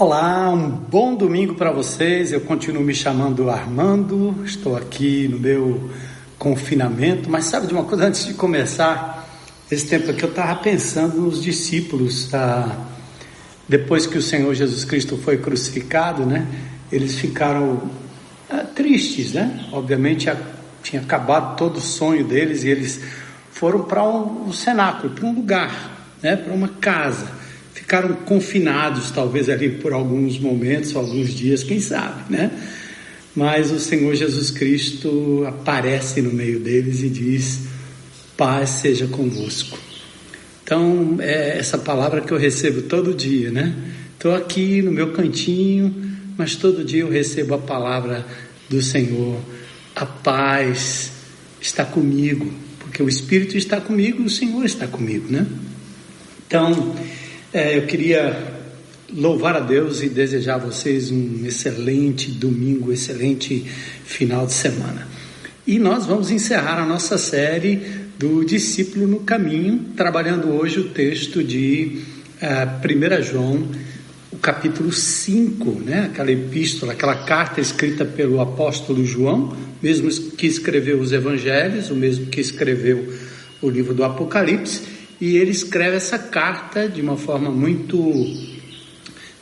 Olá, um bom domingo para vocês. Eu continuo me chamando Armando, estou aqui no meu confinamento, mas sabe de uma coisa antes de começar esse tempo aqui, eu estava pensando nos discípulos, ah, depois que o Senhor Jesus Cristo foi crucificado, né? Eles ficaram ah, tristes, né? Obviamente tinha acabado todo o sonho deles e eles foram para um, um cenáculo, para um lugar, né? Para uma casa ficaram confinados, talvez ali por alguns momentos, alguns dias, quem sabe, né? Mas o Senhor Jesus Cristo aparece no meio deles e diz: Paz seja convosco. Então, é essa palavra que eu recebo todo dia, né? Estou aqui no meu cantinho, mas todo dia eu recebo a palavra do Senhor. A paz está comigo, porque o Espírito está comigo, o Senhor está comigo, né? Então, é, eu queria louvar a Deus e desejar a vocês um excelente domingo, excelente final de semana. E nós vamos encerrar a nossa série do discípulo no caminho, trabalhando hoje o texto de uh, 1 João, o capítulo 5, né? aquela epístola, aquela carta escrita pelo apóstolo João, mesmo que escreveu os evangelhos, o mesmo que escreveu o livro do Apocalipse e ele escreve essa carta de uma forma muito,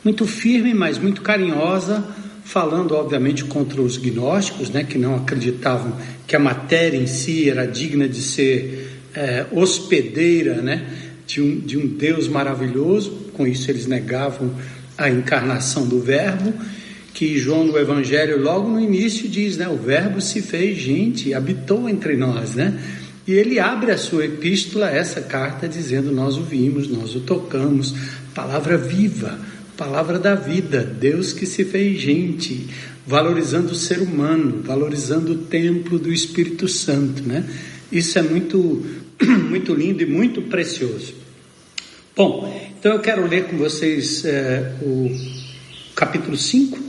muito firme, mas muito carinhosa, falando obviamente contra os gnósticos, né, que não acreditavam que a matéria em si era digna de ser é, hospedeira, né, de um, de um Deus maravilhoso. Com isso eles negavam a encarnação do Verbo, que João no Evangelho logo no início diz, né, o Verbo se fez gente, habitou entre nós, né? E ele abre a sua epístola, essa carta, dizendo: Nós o vimos, nós o tocamos, palavra viva, palavra da vida, Deus que se fez gente, valorizando o ser humano, valorizando o templo do Espírito Santo, né? Isso é muito, muito lindo e muito precioso. Bom, então eu quero ler com vocês é, o capítulo 5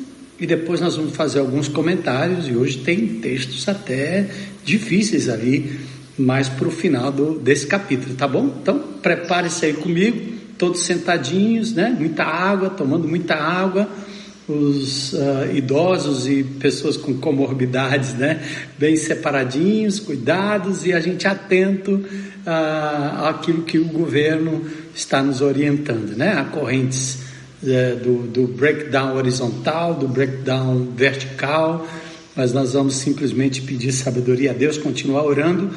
e depois nós vamos fazer alguns comentários. E hoje tem textos até difíceis ali mais para o final do, desse capítulo, tá bom? Então, prepare-se aí comigo, todos sentadinhos, né? Muita água, tomando muita água. Os uh, idosos e pessoas com comorbidades, né? Bem separadinhos, cuidados e a gente atento uh, àquilo que o governo está nos orientando, né? A correntes uh, do, do breakdown horizontal, do breakdown vertical, mas nós vamos simplesmente pedir sabedoria a Deus, continuar orando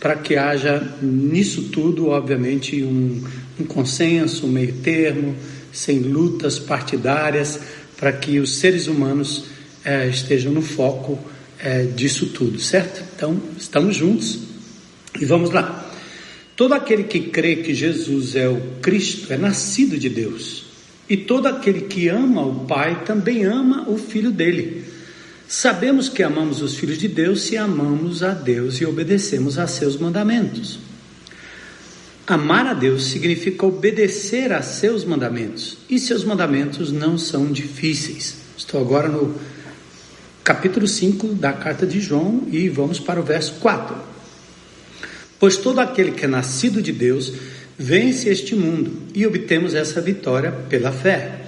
para que haja nisso tudo, obviamente, um, um consenso, um meio termo, sem lutas partidárias, para que os seres humanos é, estejam no foco é, disso tudo, certo? Então, estamos juntos e vamos lá. Todo aquele que crê que Jesus é o Cristo é nascido de Deus, e todo aquele que ama o Pai também ama o Filho dele. Sabemos que amamos os filhos de Deus se amamos a Deus e obedecemos a seus mandamentos. Amar a Deus significa obedecer a seus mandamentos, e seus mandamentos não são difíceis. Estou agora no capítulo 5 da carta de João e vamos para o verso 4. Pois todo aquele que é nascido de Deus vence este mundo e obtemos essa vitória pela fé.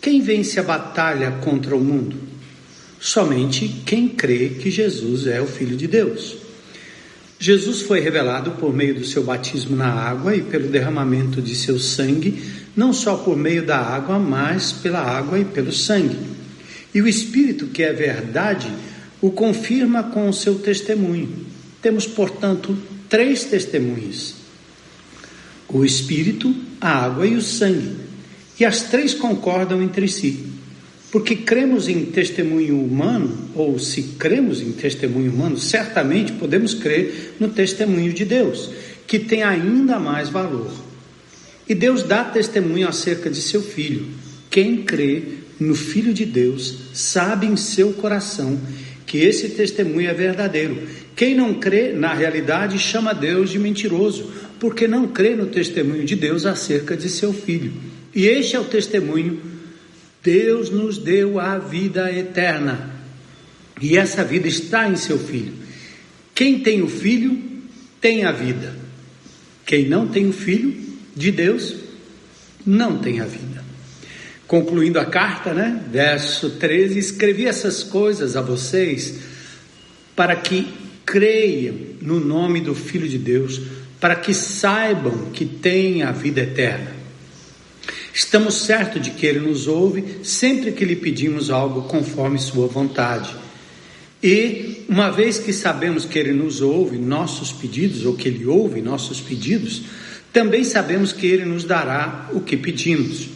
Quem vence a batalha contra o mundo? Somente quem crê que Jesus é o Filho de Deus. Jesus foi revelado por meio do seu batismo na água e pelo derramamento de seu sangue, não só por meio da água, mas pela água e pelo sangue. E o Espírito, que é verdade, o confirma com o seu testemunho. Temos, portanto, três testemunhos: o Espírito, a água e o sangue. E as três concordam entre si. Porque cremos em testemunho humano, ou se cremos em testemunho humano, certamente podemos crer no testemunho de Deus, que tem ainda mais valor. E Deus dá testemunho acerca de seu filho. Quem crê no Filho de Deus sabe em seu coração que esse testemunho é verdadeiro. Quem não crê, na realidade, chama Deus de mentiroso, porque não crê no testemunho de Deus acerca de seu filho. E este é o testemunho Deus nos deu a vida eterna. E essa vida está em seu filho. Quem tem o filho tem a vida. Quem não tem o filho de Deus não tem a vida. Concluindo a carta, né? Verso 13: Escrevi essas coisas a vocês para que creiam no nome do Filho de Deus, para que saibam que têm a vida eterna. Estamos certos de que Ele nos ouve sempre que lhe pedimos algo conforme Sua vontade. E, uma vez que sabemos que Ele nos ouve nossos pedidos, ou que Ele ouve nossos pedidos, também sabemos que Ele nos dará o que pedimos.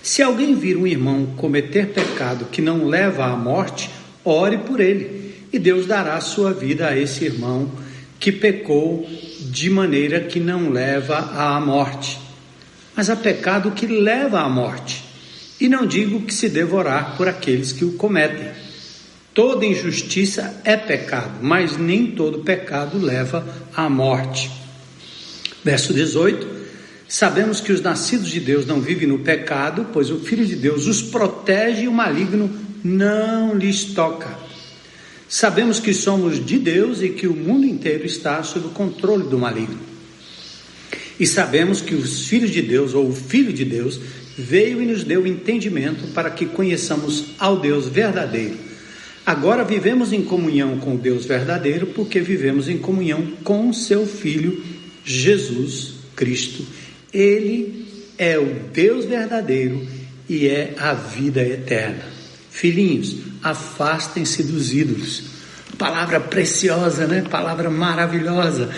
Se alguém vir um irmão cometer pecado que não leva à morte, ore por ele, e Deus dará sua vida a esse irmão que pecou de maneira que não leva à morte. Mas há pecado que leva à morte, e não digo que se devorar por aqueles que o cometem. Toda injustiça é pecado, mas nem todo pecado leva à morte. Verso 18: Sabemos que os nascidos de Deus não vivem no pecado, pois o Filho de Deus os protege e o maligno não lhes toca. Sabemos que somos de Deus e que o mundo inteiro está sob o controle do maligno. E sabemos que os filhos de Deus, ou o Filho de Deus, veio e nos deu entendimento para que conheçamos ao Deus verdadeiro. Agora vivemos em comunhão com o Deus verdadeiro, porque vivemos em comunhão com seu Filho, Jesus Cristo ele é o Deus verdadeiro e é a vida eterna. Filhinhos, afastem-se dos ídolos. Palavra preciosa, né? Palavra maravilhosa.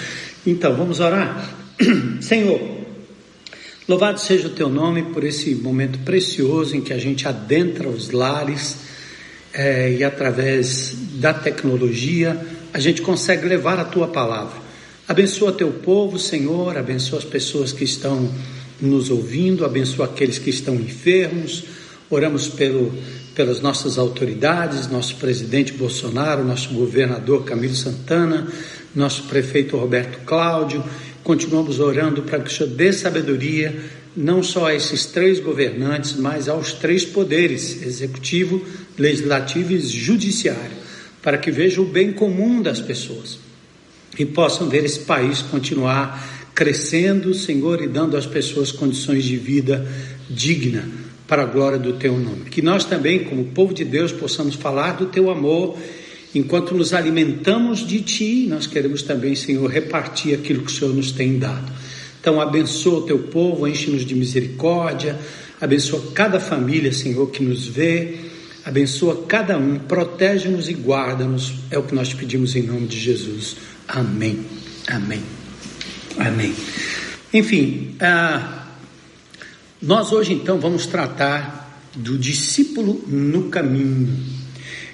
Então, vamos orar? Senhor, louvado seja o teu nome por esse momento precioso em que a gente adentra os lares é, e através da tecnologia a gente consegue levar a tua palavra. Abençoa teu povo, Senhor, abençoa as pessoas que estão nos ouvindo, abençoa aqueles que estão enfermos. Oramos pelo, pelas nossas autoridades, nosso presidente Bolsonaro, nosso governador Camilo Santana, nosso prefeito Roberto Cláudio. Continuamos orando para que o Senhor dê sabedoria, não só a esses três governantes, mas aos três poderes executivo, legislativo e judiciário, para que veja o bem comum das pessoas e possam ver esse país continuar crescendo, Senhor, e dando às pessoas condições de vida digna para a glória do teu nome. Que nós também, como povo de Deus, possamos falar do teu amor enquanto nos alimentamos de ti, nós queremos também, Senhor, repartir aquilo que o Senhor nos tem dado. Então, abençoa o teu povo, enche-nos de misericórdia, abençoa cada família, Senhor, que nos vê, abençoa cada um, protege-nos e guarda-nos, é o que nós te pedimos em nome de Jesus. Amém. Amém. Amém. Enfim, ah, nós hoje então vamos tratar do discípulo no caminho.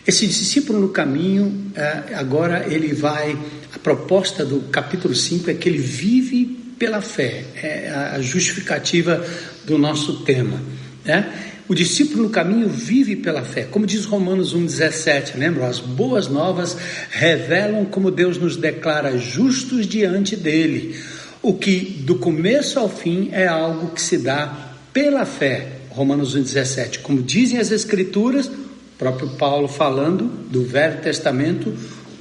Esse discípulo no caminho, ah, agora ele vai. A proposta do capítulo 5 é que ele vive pela fé, é a justificativa do nosso tema. Né? O discípulo no caminho vive pela fé. Como diz Romanos 1,17, lembram? As boas novas revelam como Deus nos declara justos diante dele. O que do começo ao fim é algo que se dá pela fé. Romanos 1,17. Como dizem as Escrituras, próprio Paulo falando do Velho Testamento,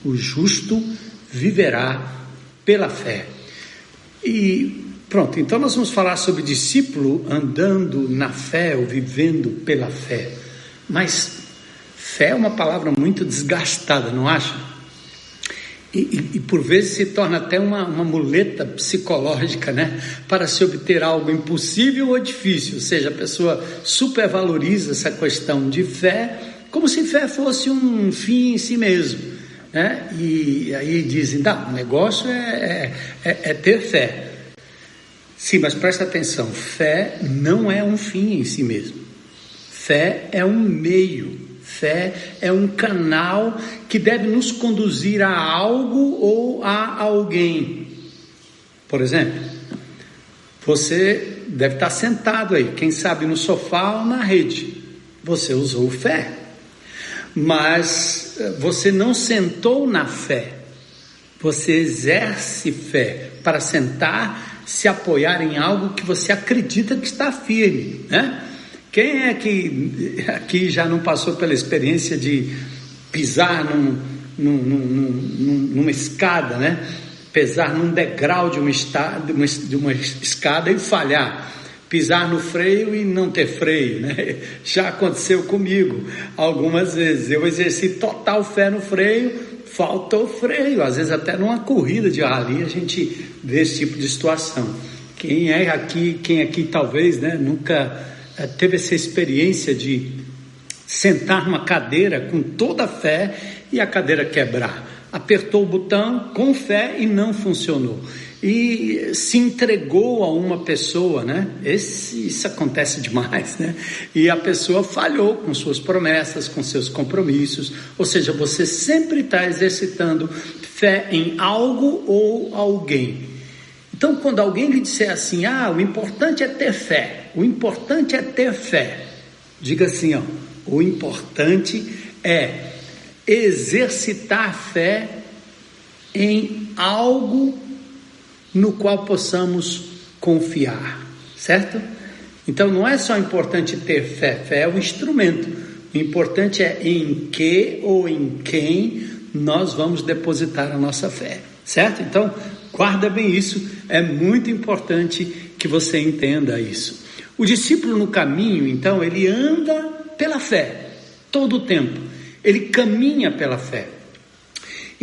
o justo viverá pela fé. E Pronto, então nós vamos falar sobre discípulo andando na fé ou vivendo pela fé. Mas fé é uma palavra muito desgastada, não acha? E, e, e, por vezes se torna até uma, uma muleta psicológica, né? Para se obter algo impossível ou difícil. Ou seja, a pessoa supervaloriza essa questão de fé como se fé fosse um fim em si mesmo. Né? E aí dizem, não, o negócio é, é, é, é ter fé. Sim, mas presta atenção: fé não é um fim em si mesmo. Fé é um meio, fé é um canal que deve nos conduzir a algo ou a alguém. Por exemplo, você deve estar sentado aí, quem sabe no sofá ou na rede. Você usou fé, mas eh, você não sentou na fé. Você exerce fé para sentar se apoiar em algo que você acredita que está firme, né? Quem é que aqui já não passou pela experiência de pisar num, num, num, numa escada, né? Pesar num degrau de uma, estada, de uma escada e falhar? Pisar no freio e não ter freio, né? Já aconteceu comigo algumas vezes. Eu exerci total fé no freio, faltou freio. Às vezes até numa corrida de rally a gente vê esse tipo de situação. Quem é aqui, quem aqui talvez, né, nunca é, teve essa experiência de sentar numa cadeira com toda a fé e a cadeira quebrar. Apertou o botão com fé e não funcionou e se entregou a uma pessoa, né? Esse, isso acontece demais, né? E a pessoa falhou com suas promessas, com seus compromissos, ou seja, você sempre está exercitando fé em algo ou alguém. Então, quando alguém lhe disser assim, ah, o importante é ter fé, o importante é ter fé, diga assim, ó, o importante é exercitar fé em algo no qual possamos confiar, certo? Então não é só importante ter fé, fé é um instrumento. O importante é em que ou em quem nós vamos depositar a nossa fé, certo? Então, guarda bem isso, é muito importante que você entenda isso. O discípulo no caminho, então, ele anda pela fé todo o tempo. Ele caminha pela fé.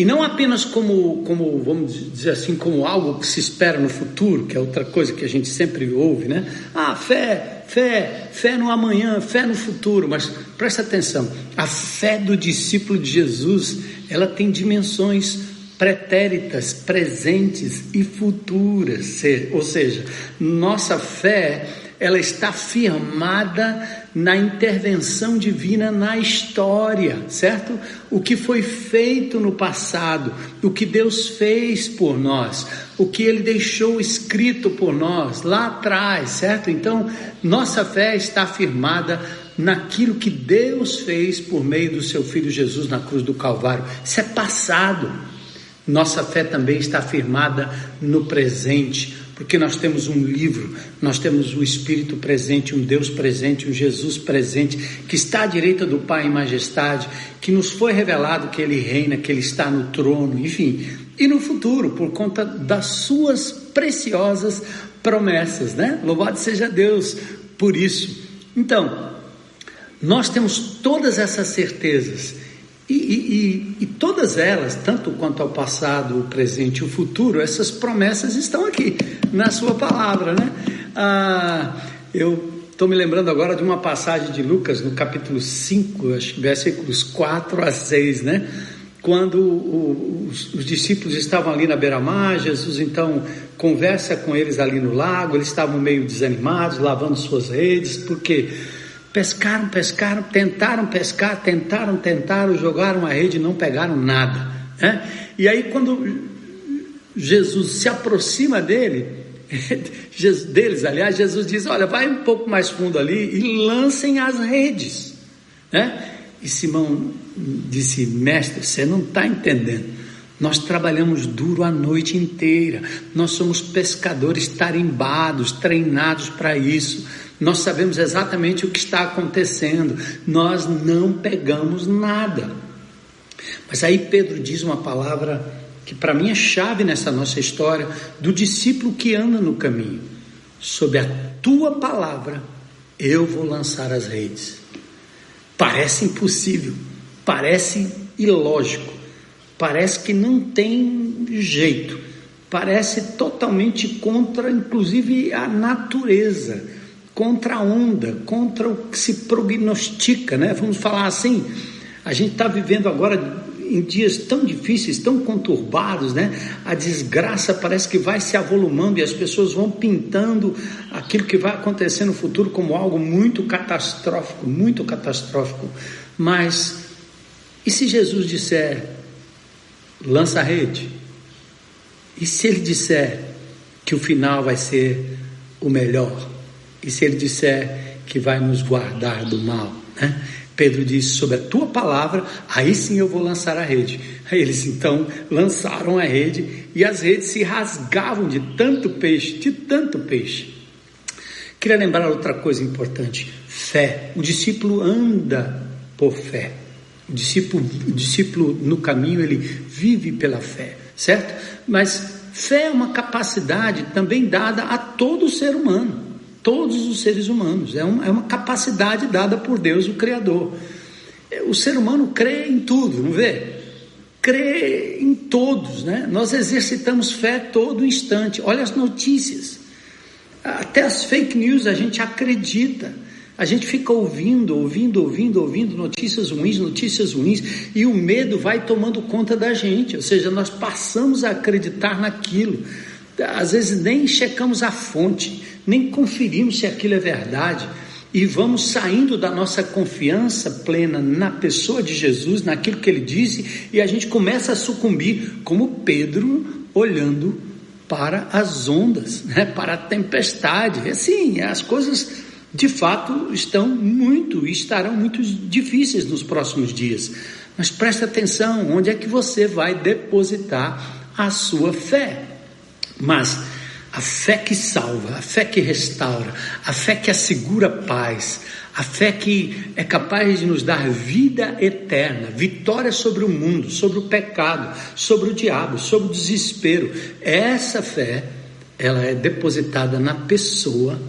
E não apenas como, como, vamos dizer assim, como algo que se espera no futuro, que é outra coisa que a gente sempre ouve, né? Ah, fé, fé, fé no amanhã, fé no futuro. Mas presta atenção, a fé do discípulo de Jesus, ela tem dimensões pretéritas, presentes e futuras. Ou seja, nossa fé, ela está firmada na intervenção divina na história, certo? O que foi feito no passado, o que Deus fez por nós, o que Ele deixou escrito por nós lá atrás, certo? Então, nossa fé está firmada naquilo que Deus fez por meio do Seu Filho Jesus na cruz do Calvário. Isso é passado. Nossa fé também está firmada no presente porque nós temos um livro, nós temos o Espírito presente, um Deus presente, um Jesus presente, que está à direita do Pai em majestade, que nos foi revelado que Ele reina, que Ele está no trono, enfim. E no futuro, por conta das suas preciosas promessas, né? Louvado seja Deus por isso. Então, nós temos todas essas certezas e, e, e, todas elas, tanto quanto ao passado, o presente e o futuro, essas promessas estão aqui na Sua palavra, né? Ah, eu estou me lembrando agora de uma passagem de Lucas, no capítulo 5, acho, versículos 4 a 6, né? Quando o, os, os discípulos estavam ali na beira-mar, Jesus então conversa com eles ali no lago, eles estavam meio desanimados, lavando suas redes, porque Pescaram, pescaram, tentaram pescar, tentaram, tentaram, jogaram a rede não pegaram nada. Né? E aí, quando Jesus se aproxima dele, deles, aliás, Jesus diz: Olha, vai um pouco mais fundo ali e lancem as redes. Né? E Simão disse: Mestre, você não está entendendo. Nós trabalhamos duro a noite inteira. Nós somos pescadores tarimbados, treinados para isso. Nós sabemos exatamente o que está acontecendo. Nós não pegamos nada. Mas aí Pedro diz uma palavra que para mim é chave nessa nossa história do discípulo que anda no caminho. Sob a tua palavra eu vou lançar as redes. Parece impossível, parece ilógico, parece que não tem jeito, parece totalmente contra, inclusive, a natureza, contra a onda, contra o que se prognostica, né? Vamos falar assim. A gente está vivendo agora em dias tão difíceis, tão conturbados, né? A desgraça parece que vai se avolumando e as pessoas vão pintando aquilo que vai acontecer no futuro como algo muito catastrófico, muito catastrófico. Mas e se Jesus disser lança a rede. E se ele disser que o final vai ser o melhor? E se ele disser que vai nos guardar do mal? Né? Pedro disse: Sobre a tua palavra, aí sim eu vou lançar a rede. Eles então lançaram a rede e as redes se rasgavam de tanto peixe, de tanto peixe. Queria lembrar outra coisa importante: fé. O discípulo anda por fé. O discípulo, o discípulo no caminho, ele vive pela fé, certo? Mas fé é uma capacidade também dada a todo ser humano. Todos os seres humanos. É uma, é uma capacidade dada por Deus, o Criador. O ser humano crê em tudo, não vê? Crê em todos, né? Nós exercitamos fé todo instante. Olha as notícias. Até as fake news a gente acredita. A gente fica ouvindo, ouvindo, ouvindo, ouvindo notícias ruins, notícias ruins, e o medo vai tomando conta da gente. Ou seja, nós passamos a acreditar naquilo. Às vezes nem checamos a fonte, nem conferimos se aquilo é verdade. E vamos saindo da nossa confiança plena na pessoa de Jesus, naquilo que ele disse, e a gente começa a sucumbir, como Pedro olhando para as ondas, né, para a tempestade. Assim, as coisas de fato estão muito e estarão muito difíceis nos próximos dias. Mas preste atenção, onde é que você vai depositar a sua fé? Mas a fé que salva, a fé que restaura, a fé que assegura paz, a fé que é capaz de nos dar vida eterna, vitória sobre o mundo, sobre o pecado, sobre o diabo, sobre o desespero. Essa fé, ela é depositada na pessoa,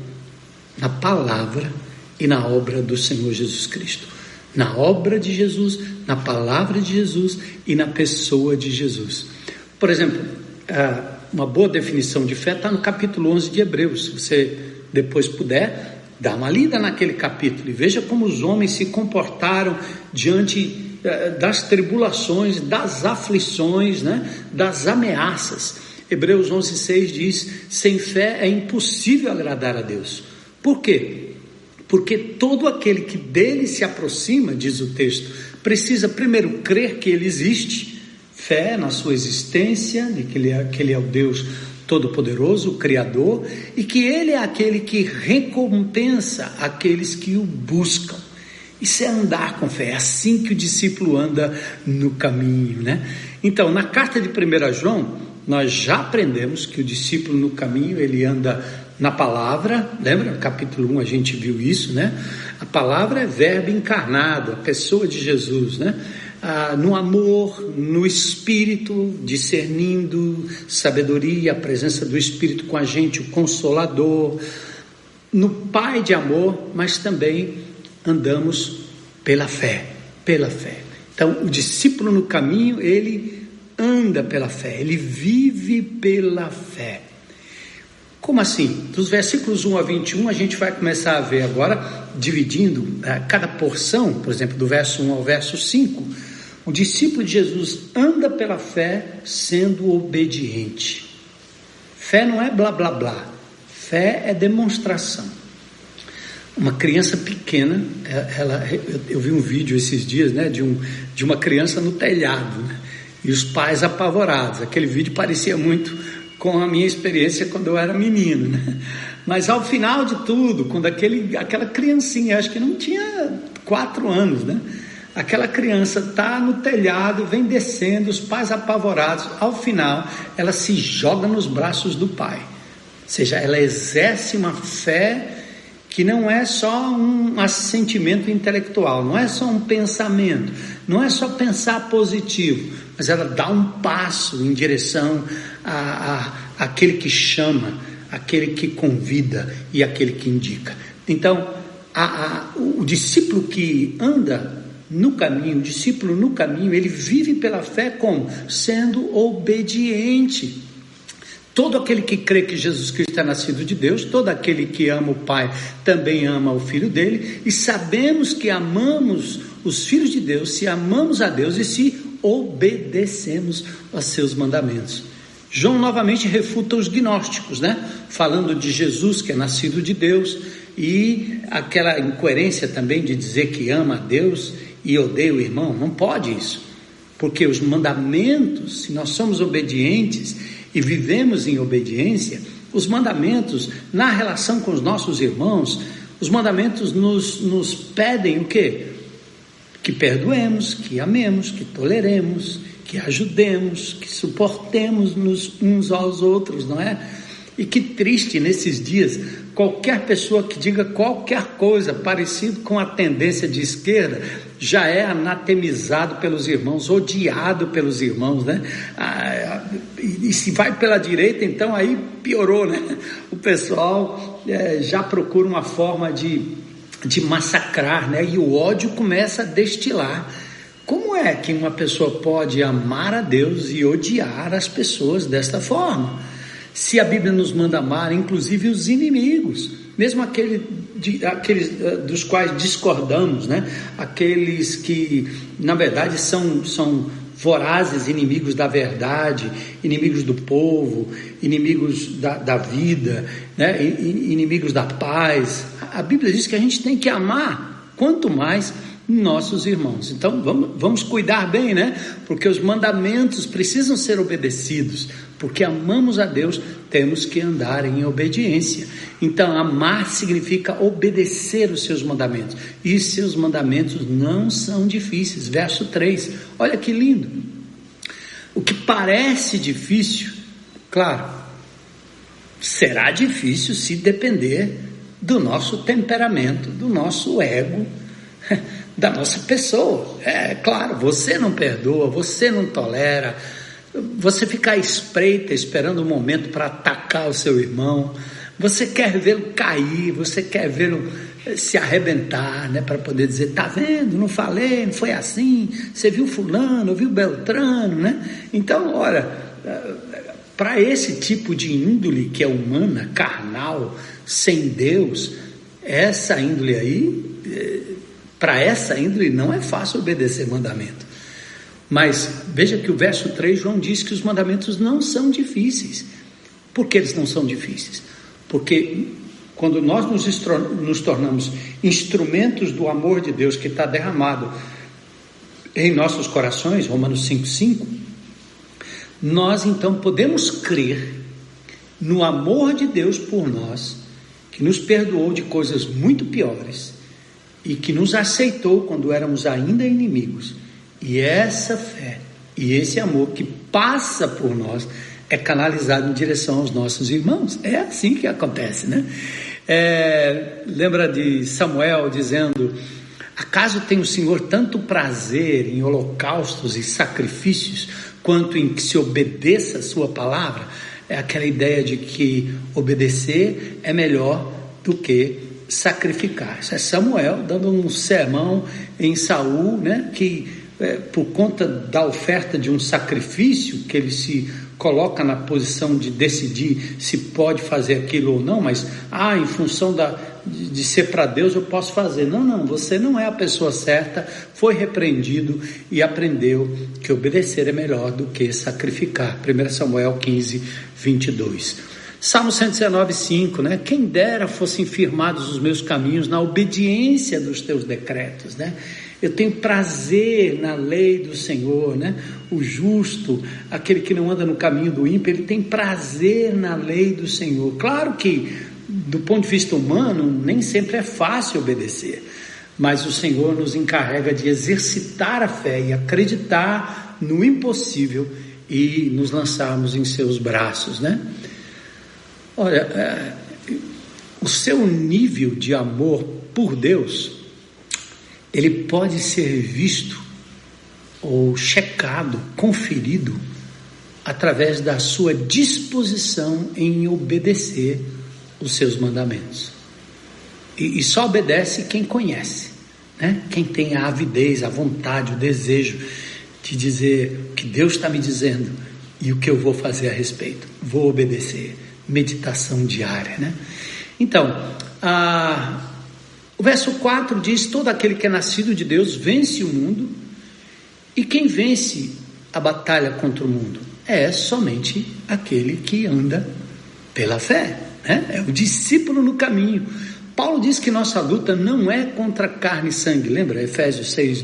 na palavra e na obra do Senhor Jesus Cristo. Na obra de Jesus, na palavra de Jesus e na pessoa de Jesus. Por exemplo, uma boa definição de fé está no capítulo 11 de Hebreus. Se você depois puder, Dá uma lida naquele capítulo e veja como os homens se comportaram diante eh, das tribulações, das aflições, né, das ameaças. Hebreus 11:6 diz: sem fé é impossível agradar a Deus. Por quê? Porque todo aquele que dele se aproxima, diz o texto, precisa primeiro crer que ele existe, fé na sua existência, de que ele é, que ele é o Deus Todo-Poderoso, o Criador, e que Ele é aquele que recompensa aqueles que o buscam. Isso é andar com fé, é assim que o discípulo anda no caminho, né? Então, na carta de 1 João, nós já aprendemos que o discípulo no caminho, ele anda na palavra, lembra? No capítulo 1 a gente viu isso, né? A palavra é verbo encarnado, a pessoa de Jesus, né? Ah, no amor, no espírito, discernindo sabedoria, a presença do espírito com a gente, o consolador, no Pai de amor, mas também andamos pela fé, pela fé. Então, o discípulo no caminho, ele anda pela fé, ele vive pela fé. Como assim? Dos versículos 1 a 21, a gente vai começar a ver agora, dividindo uh, cada porção, por exemplo, do verso 1 ao verso 5, o discípulo de Jesus anda pela fé sendo obediente. Fé não é blá blá blá. Fé é demonstração. Uma criança pequena, é, ela, eu vi um vídeo esses dias, né, de, um, de uma criança no telhado, né, e os pais apavorados. Aquele vídeo parecia muito com a minha experiência quando eu era menino, né? Mas ao final de tudo, quando aquele, aquela criancinha, acho que não tinha quatro anos, né? Aquela criança está no telhado, vem descendo, os pais apavorados. Ao final, ela se joga nos braços do pai. Ou seja, ela exerce uma fé que não é só um assentimento intelectual, não é só um pensamento, não é só pensar positivo, mas ela dá um passo em direção a, a, àquele que chama, aquele que convida e aquele que indica. Então, a, a, o discípulo que anda no caminho, o discípulo no caminho, ele vive pela fé como? Sendo obediente. Todo aquele que crê que Jesus Cristo é nascido de Deus, todo aquele que ama o Pai também ama o Filho dele, e sabemos que amamos os filhos de Deus se amamos a Deus e se obedecemos aos seus mandamentos. João novamente refuta os gnósticos, né? Falando de Jesus que é nascido de Deus e aquela incoerência também de dizer que ama a Deus e odeia o irmão. Não pode isso. Porque os mandamentos, se nós somos obedientes e vivemos em obediência, os mandamentos na relação com os nossos irmãos, os mandamentos nos, nos pedem o quê? Que perdoemos, que amemos, que toleremos, que ajudemos, que suportemos nos uns aos outros, não é? E que triste nesses dias qualquer pessoa que diga qualquer coisa parecido com a tendência de esquerda já é anatemizado pelos irmãos, odiado pelos irmãos, né? Ah, e, se vai pela direita, então aí piorou, né? O pessoal é, já procura uma forma de, de massacrar, né? E o ódio começa a destilar. Como é que uma pessoa pode amar a Deus e odiar as pessoas desta forma? Se a Bíblia nos manda amar, inclusive os inimigos, mesmo aquele de, aqueles uh, dos quais discordamos, né? Aqueles que, na verdade, são, são vorazes inimigos da verdade, inimigos do povo, inimigos da, da vida, né? inimigos da paz. A Bíblia diz que a gente tem que amar, quanto mais nossos irmãos. Então vamos, vamos cuidar bem, né? Porque os mandamentos precisam ser obedecidos, porque amamos a Deus, temos que andar em obediência. Então, amar significa obedecer os seus mandamentos, e seus mandamentos não são difíceis. Verso 3, olha que lindo. O que parece difícil, claro, será difícil se depender do nosso temperamento, do nosso ego da nossa pessoa. É claro, você não perdoa, você não tolera, você fica à espreita esperando o um momento para atacar o seu irmão, você quer vê-lo cair, você quer vê-lo eh, se arrebentar, né, para poder dizer, tá vendo, não falei, não foi assim, você viu fulano, viu Beltrano, né? Então, olha, eh, para esse tipo de índole que é humana, carnal, sem Deus, essa índole aí eh, para essa índole não é fácil obedecer mandamento. Mas veja que o verso 3, João diz que os mandamentos não são difíceis. Por que eles não são difíceis? Porque quando nós nos, nos tornamos instrumentos do amor de Deus que está derramado em nossos corações, Romanos 5,5, nós então podemos crer no amor de Deus por nós, que nos perdoou de coisas muito piores e que nos aceitou quando éramos ainda inimigos. E essa fé e esse amor que passa por nós é canalizado em direção aos nossos irmãos. É assim que acontece, né? É, lembra de Samuel dizendo: Acaso tem o Senhor tanto prazer em holocaustos e sacrifícios quanto em que se obedeça a Sua palavra? É aquela ideia de que obedecer é melhor do que sacrificar. Isso é Samuel dando um sermão em Saul, né, que é, por conta da oferta de um sacrifício, que ele se coloca na posição de decidir se pode fazer aquilo ou não, mas ah, em função da, de, de ser para Deus eu posso fazer. Não, não, você não é a pessoa certa, foi repreendido e aprendeu que obedecer é melhor do que sacrificar. 1 Samuel 15, 22. Salmo 119, 5, né? Quem dera fossem firmados os meus caminhos na obediência dos teus decretos, né? Eu tenho prazer na lei do Senhor, né? O justo, aquele que não anda no caminho do ímpio, ele tem prazer na lei do Senhor. Claro que, do ponto de vista humano, nem sempre é fácil obedecer, mas o Senhor nos encarrega de exercitar a fé e acreditar no impossível e nos lançarmos em seus braços, né? Olha, é, o seu nível de amor por Deus, ele pode ser visto ou checado, conferido, através da sua disposição em obedecer os seus mandamentos. E, e só obedece quem conhece, né? quem tem a avidez, a vontade, o desejo de dizer o que Deus está me dizendo e o que eu vou fazer a respeito. Vou obedecer meditação diária. Né? Então, a, o verso 4 diz: Todo aquele que é nascido de Deus vence o mundo, e quem vence a batalha contra o mundo é somente aquele que anda pela fé, né? é o discípulo no caminho. Paulo diz que nossa luta não é contra carne e sangue, lembra? Efésios 6,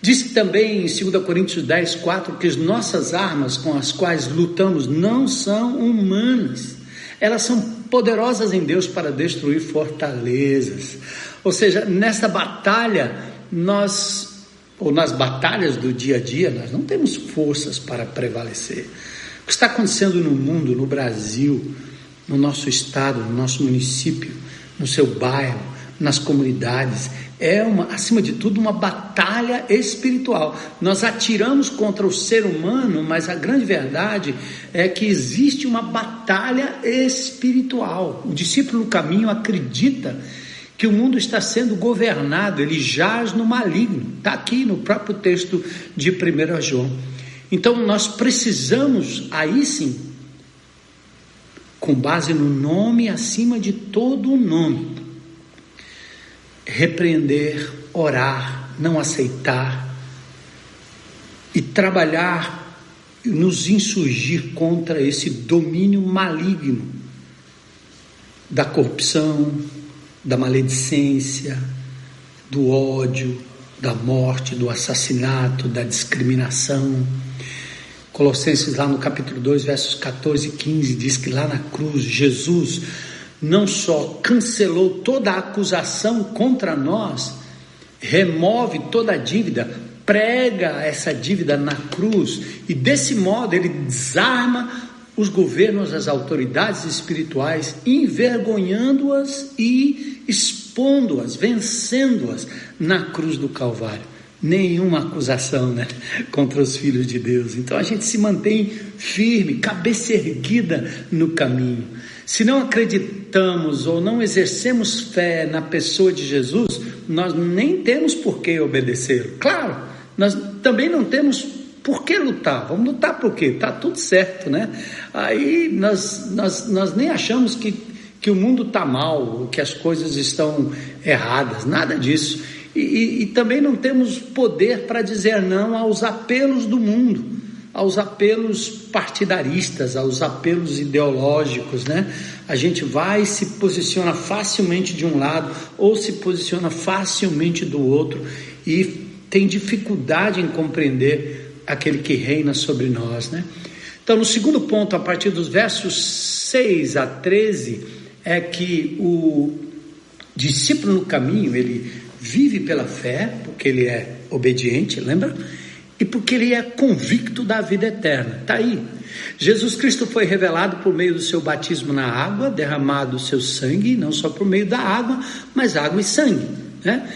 12. Diz também em 2 Coríntios 10, 4 que as nossas armas com as quais lutamos não são humanas, elas são poderosas em Deus para destruir fortalezas. Ou seja, nessa batalha, nós, ou nas batalhas do dia a dia, nós não temos forças para prevalecer. O que está acontecendo no mundo, no Brasil, no nosso estado, no nosso município, no seu bairro, nas comunidades. É uma, acima de tudo, uma batalha espiritual. Nós atiramos contra o ser humano, mas a grande verdade é que existe uma batalha espiritual. O discípulo no caminho acredita que o mundo está sendo governado, ele jaz no maligno. Está aqui no próprio texto de 1 João. Então nós precisamos, aí sim, com base no nome acima de todo o nome, repreender, orar, não aceitar e trabalhar, nos insurgir contra esse domínio maligno da corrupção, da maledicência, do ódio, da morte, do assassinato, da discriminação. Colossenses, lá no capítulo 2, versos 14 e 15, diz que lá na cruz, Jesus não só cancelou toda a acusação contra nós, remove toda a dívida, prega essa dívida na cruz e desse modo ele desarma os governos, as autoridades espirituais, envergonhando-as e expondo-as, vencendo-as na cruz do Calvário nenhuma acusação né, contra os filhos de Deus. Então a gente se mantém firme, cabeça erguida no caminho. Se não acreditamos ou não exercemos fé na pessoa de Jesus, nós nem temos por que obedecê-lo. Claro, nós também não temos por que lutar. Vamos lutar por quê? Está tudo certo, né? Aí nós, nós, nós nem achamos que, que o mundo está mal, que as coisas estão erradas, nada disso. E, e, também não temos poder para dizer não aos apelos do mundo, aos apelos partidaristas, aos apelos ideológicos, né? A gente vai se posiciona facilmente de um lado ou se posiciona facilmente do outro e tem dificuldade em compreender aquele que reina sobre nós, né? Então, no segundo ponto, a partir dos versos 6 a 13, é que o discípulo no caminho, ele vive pela fé, porque ele é obediente, lembra? E porque ele é convicto da vida eterna. Está aí. Jesus Cristo foi revelado por meio do seu batismo na água, derramado o seu sangue, não só por meio da água, mas água e sangue. Né?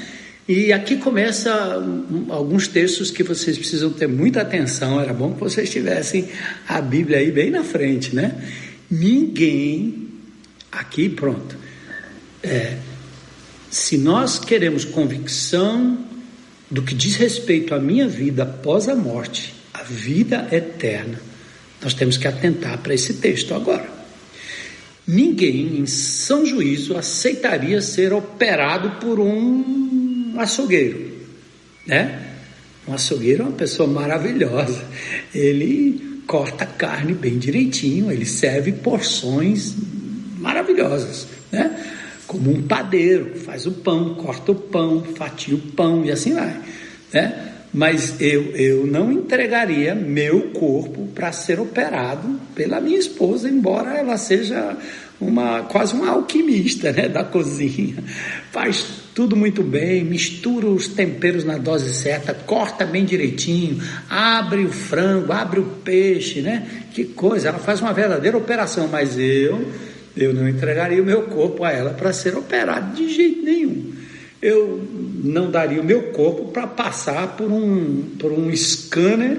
E aqui começa alguns textos que vocês precisam ter muita atenção. Era bom que vocês tivessem a Bíblia aí bem na frente, né? Ninguém, aqui pronto, é, se nós queremos convicção do que diz respeito à minha vida após a morte, a vida eterna, nós temos que atentar para esse texto agora. Ninguém em são juízo aceitaria ser operado por um açougueiro, né? Um açougueiro é uma pessoa maravilhosa. Ele corta carne bem direitinho, ele serve porções maravilhosas, né? Como um padeiro, faz o pão, corta o pão, fatia o pão e assim vai. Né? Mas eu, eu não entregaria meu corpo para ser operado pela minha esposa, embora ela seja uma quase uma alquimista né, da cozinha. Faz tudo muito bem, mistura os temperos na dose certa, corta bem direitinho, abre o frango, abre o peixe, né? Que coisa, ela faz uma verdadeira operação, mas eu eu não entregaria o meu corpo a ela para ser operado de jeito nenhum. Eu não daria o meu corpo para passar por um, por um scanner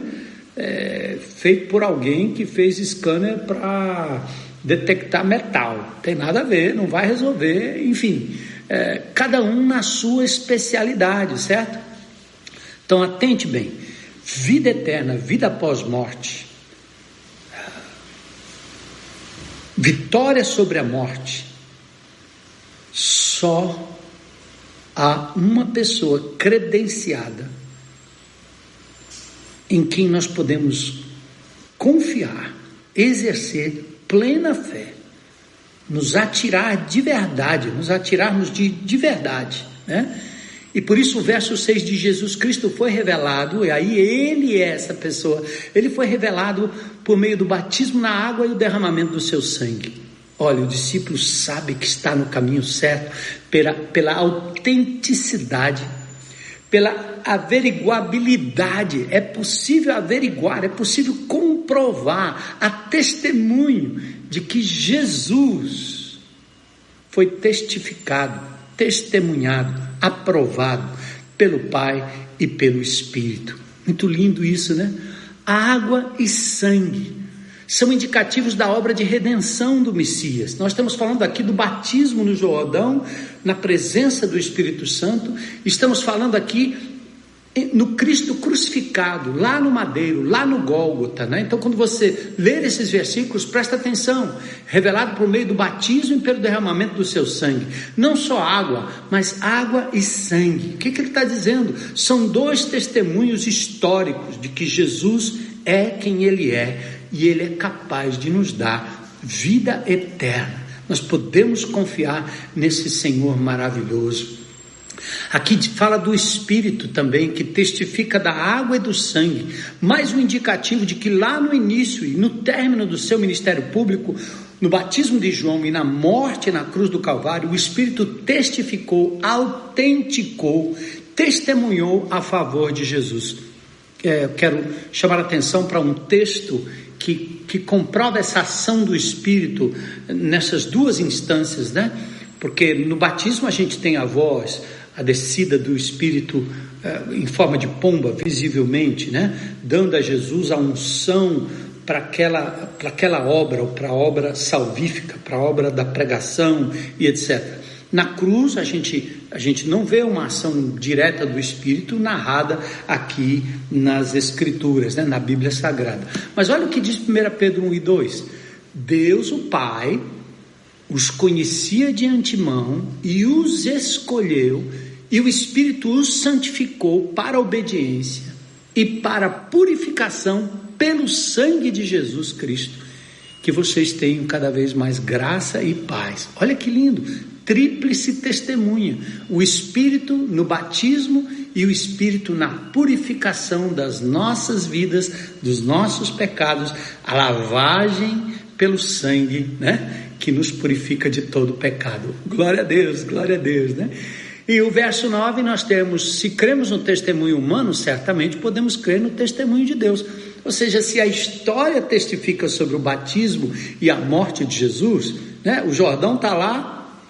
é, feito por alguém que fez scanner para detectar metal. Tem nada a ver, não vai resolver, enfim. É, cada um na sua especialidade, certo? Então atente bem: vida eterna, vida após morte vitória sobre a morte, só há uma pessoa credenciada em quem nós podemos confiar, exercer plena fé, nos atirar de verdade, nos atirarmos de, de verdade, né? E por isso o verso 6 de Jesus Cristo foi revelado, e aí ele é essa pessoa. Ele foi revelado por meio do batismo na água e o derramamento do seu sangue. Olha, o discípulo sabe que está no caminho certo pela, pela autenticidade, pela averiguabilidade. É possível averiguar, é possível comprovar a testemunho de que Jesus foi testificado testemunhado, aprovado pelo Pai e pelo Espírito. Muito lindo isso, né? Água e sangue são indicativos da obra de redenção do Messias. Nós estamos falando aqui do batismo no Jordão, na presença do Espírito Santo, estamos falando aqui no Cristo crucificado, lá no madeiro, lá no Gólgota, né? Então, quando você ler esses versículos, presta atenção, revelado por meio do batismo e pelo derramamento do seu sangue, não só água, mas água e sangue. O que, que ele está dizendo? São dois testemunhos históricos de que Jesus é quem ele é e ele é capaz de nos dar vida eterna. Nós podemos confiar nesse Senhor maravilhoso. Aqui fala do Espírito também, que testifica da água e do sangue, mais um indicativo de que lá no início e no término do seu ministério público, no batismo de João e na morte na cruz do Calvário, o Espírito testificou, autenticou, testemunhou a favor de Jesus. É, quero chamar a atenção para um texto que, que comprova essa ação do Espírito nessas duas instâncias, né? Porque no batismo a gente tem a voz, a descida do Espírito eh, em forma de pomba, visivelmente, né? Dando a Jesus a unção para aquela, para aquela obra, ou para a obra salvífica, para a obra da pregação e etc. Na cruz, a gente, a gente não vê uma ação direta do Espírito narrada aqui nas Escrituras, né? na Bíblia Sagrada. Mas olha o que diz 1 Pedro 1 e 2: Deus, o Pai, os conhecia de antemão e os escolheu e o Espírito os santificou para a obediência e para a purificação pelo sangue de Jesus Cristo. Que vocês tenham cada vez mais graça e paz. Olha que lindo! Tríplice testemunha: o Espírito no batismo e o Espírito na purificação das nossas vidas, dos nossos pecados, a lavagem pelo sangue, né? Que nos purifica de todo pecado. Glória a Deus, glória a Deus, né? E o verso 9 nós temos: se cremos no testemunho humano, certamente podemos crer no testemunho de Deus. Ou seja, se a história testifica sobre o batismo e a morte de Jesus, né, o Jordão está lá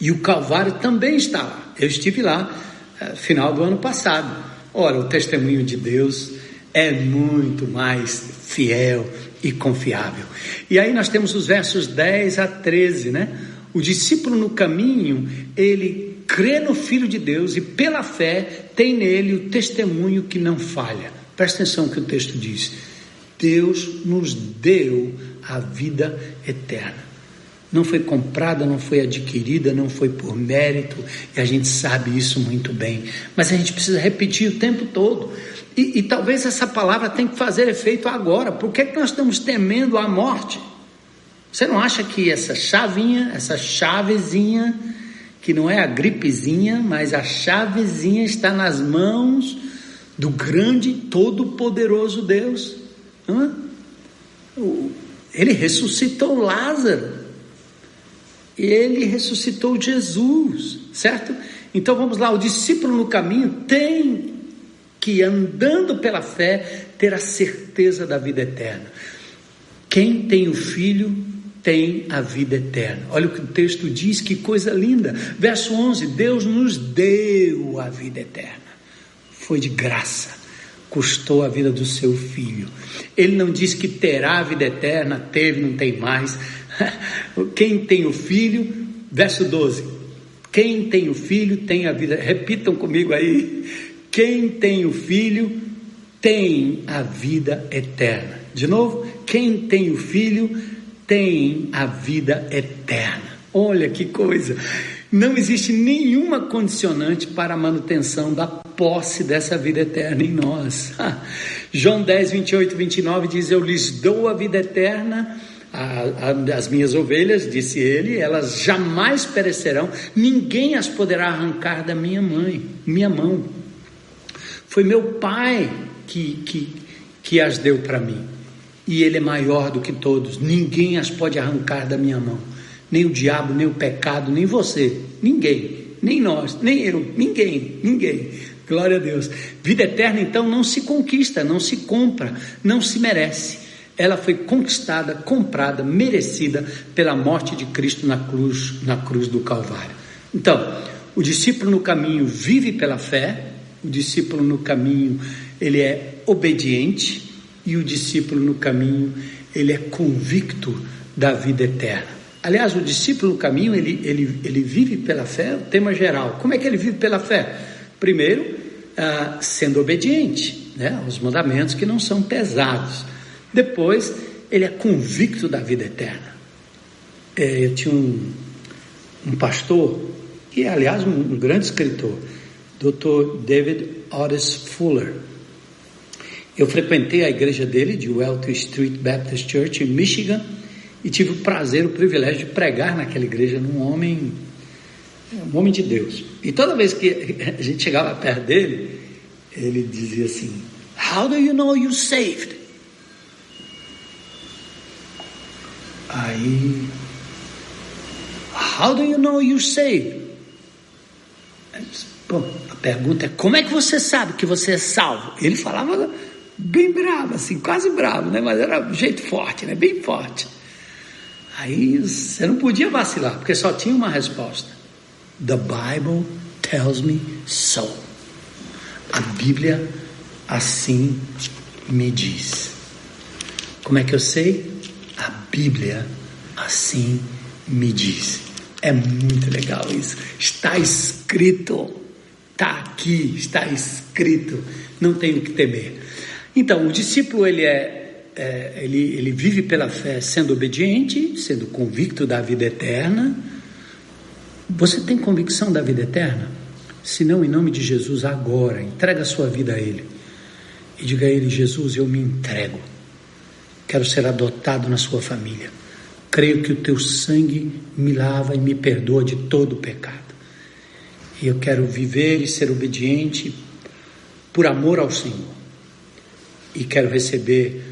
e o Calvário também está lá. Eu estive lá eh, final do ano passado. Ora, o testemunho de Deus é muito mais fiel e confiável. E aí nós temos os versos 10 a 13, né? O discípulo no caminho, ele crê no Filho de Deus e pela fé tem nele o testemunho que não falha. Presta atenção que o texto diz: Deus nos deu a vida eterna. Não foi comprada, não foi adquirida, não foi por mérito, e a gente sabe isso muito bem. Mas a gente precisa repetir o tempo todo. E, e talvez essa palavra tenha que fazer efeito agora. Por que, é que nós estamos temendo a morte? Você não acha que essa chavinha, essa chavezinha, que não é a gripezinha, mas a chavezinha está nas mãos do grande, todo-poderoso Deus. Ele ressuscitou Lázaro. Ele ressuscitou Jesus, certo? Então vamos lá, o discípulo no caminho tem que, andando pela fé, ter a certeza da vida eterna. Quem tem o filho tem a vida eterna. Olha o que o texto diz, que coisa linda. Verso 11: Deus nos deu a vida eterna. Foi de graça, custou a vida do seu filho. Ele não diz que terá a vida eterna, teve, não tem mais. Quem tem o filho, verso 12: Quem tem o filho tem a vida. Repitam comigo aí. Quem tem o filho tem a vida eterna. De novo, quem tem o filho tem a vida eterna. Olha que coisa! Não existe nenhuma condicionante para a manutenção da posse dessa vida eterna em nós. João 10, 28 29 diz: Eu lhes dou a vida eterna. as minhas ovelhas, disse ele, elas jamais perecerão, ninguém as poderá arrancar da minha mãe, minha mão. Foi meu pai que, que, que as deu para mim e Ele é maior do que todos. Ninguém as pode arrancar da minha mão. Nem o diabo, nem o pecado, nem você. Ninguém. Nem nós, nem eu. Ninguém. Ninguém. Glória a Deus. Vida eterna, então, não se conquista, não se compra, não se merece. Ela foi conquistada, comprada, merecida pela morte de Cristo na cruz, na cruz do Calvário. Então, o discípulo no caminho vive pela fé, o discípulo no caminho ele é obediente e o discípulo no caminho ele é convicto da vida eterna. Aliás, o discípulo no caminho ele, ele, ele vive pela fé, o tema geral. Como é que ele vive pela fé? Primeiro, ah, sendo obediente né, aos mandamentos que não são pesados. Depois, ele é convicto da vida eterna. É, eu tinha um, um pastor, que é, aliás, um, um grande escritor, Dr. David Otis Fuller. Eu frequentei a igreja dele, de Wellesley Street Baptist Church, em Michigan, e tive o prazer, o privilégio de pregar naquela igreja num homem, um homem de Deus. E toda vez que a gente chegava perto dele, ele dizia assim: How do you know you're saved? Aí, How do you know you're saved? Bom, a pergunta é: Como é que você sabe que você é salvo? Ele falava bem bravo, assim, quase bravo, né? Mas era um jeito forte, né? Bem forte. Aí você não podia vacilar, porque só tinha uma resposta. The Bible tells me so. A Bíblia assim me diz. Como é que eu sei? A Bíblia assim me diz. É muito legal isso. Está escrito. Está aqui, está escrito. Não tenho que temer. Então, o discípulo ele é é, ele, ele vive pela fé sendo obediente, sendo convicto da vida eterna. Você tem convicção da vida eterna? Se não, em nome de Jesus, agora, entrega a sua vida a Ele. E diga a Ele: Jesus, eu me entrego. Quero ser adotado na sua família. Creio que o teu sangue me lava e me perdoa de todo o pecado. E eu quero viver e ser obediente por amor ao Senhor. E quero receber